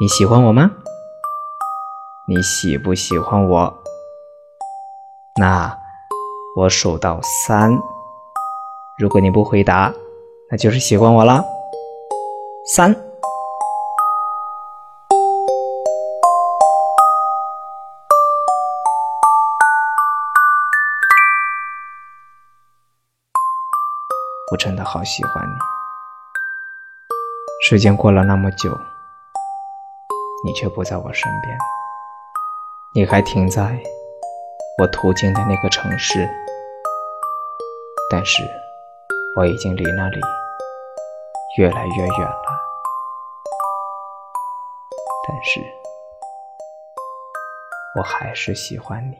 你喜欢我吗？你喜不喜欢我？那我数到三，如果你不回答，那就是喜欢我了。三，我真的好喜欢你。时间过了那么久，你却不在我身边，你还停在我途经的那个城市，但是我已经离那里越来越远了。但是我还是喜欢你。